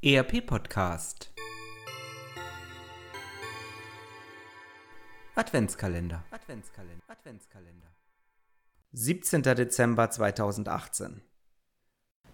ERP Podcast Adventskalender Adventskalender Adventskalender 17. Dezember 2018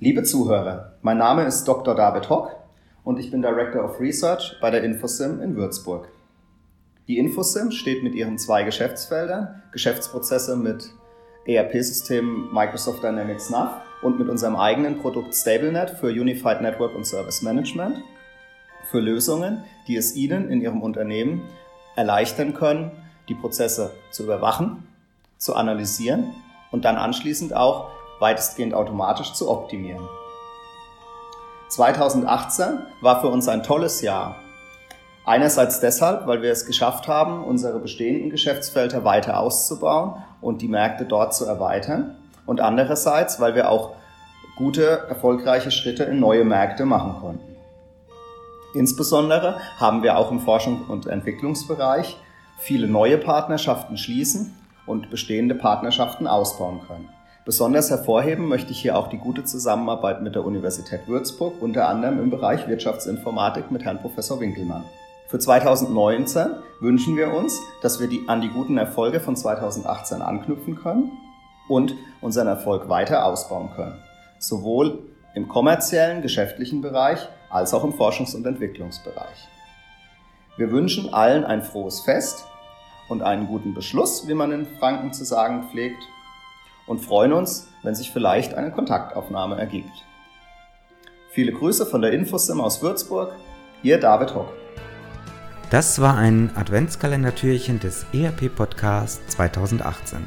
Liebe Zuhörer, mein Name ist Dr. David Hock und ich bin Director of Research bei der Infosim in Würzburg. Die Infosim steht mit ihren zwei Geschäftsfeldern, Geschäftsprozesse mit ERP-System Microsoft Dynamics NAV und mit unserem eigenen Produkt StableNet für Unified Network und Service Management für Lösungen, die es Ihnen in Ihrem Unternehmen erleichtern können, die Prozesse zu überwachen, zu analysieren und dann anschließend auch weitestgehend automatisch zu optimieren. 2018 war für uns ein tolles Jahr. Einerseits deshalb, weil wir es geschafft haben, unsere bestehenden Geschäftsfelder weiter auszubauen und die Märkte dort zu erweitern und andererseits, weil wir auch gute, erfolgreiche Schritte in neue Märkte machen konnten. Insbesondere haben wir auch im Forschung- und Entwicklungsbereich viele neue Partnerschaften schließen und bestehende Partnerschaften ausbauen können. Besonders hervorheben möchte ich hier auch die gute Zusammenarbeit mit der Universität Würzburg, unter anderem im Bereich Wirtschaftsinformatik mit Herrn Professor Winkelmann. Für 2019 wünschen wir uns, dass wir die, an die guten Erfolge von 2018 anknüpfen können und unseren Erfolg weiter ausbauen können. Sowohl im kommerziellen, geschäftlichen Bereich als auch im Forschungs- und Entwicklungsbereich. Wir wünschen allen ein frohes Fest und einen guten Beschluss, wie man in Franken zu sagen pflegt, und freuen uns, wenn sich vielleicht eine Kontaktaufnahme ergibt. Viele Grüße von der Infosim aus Würzburg, Ihr David Hock. Das war ein Adventskalendertürchen des ERP Podcast 2018.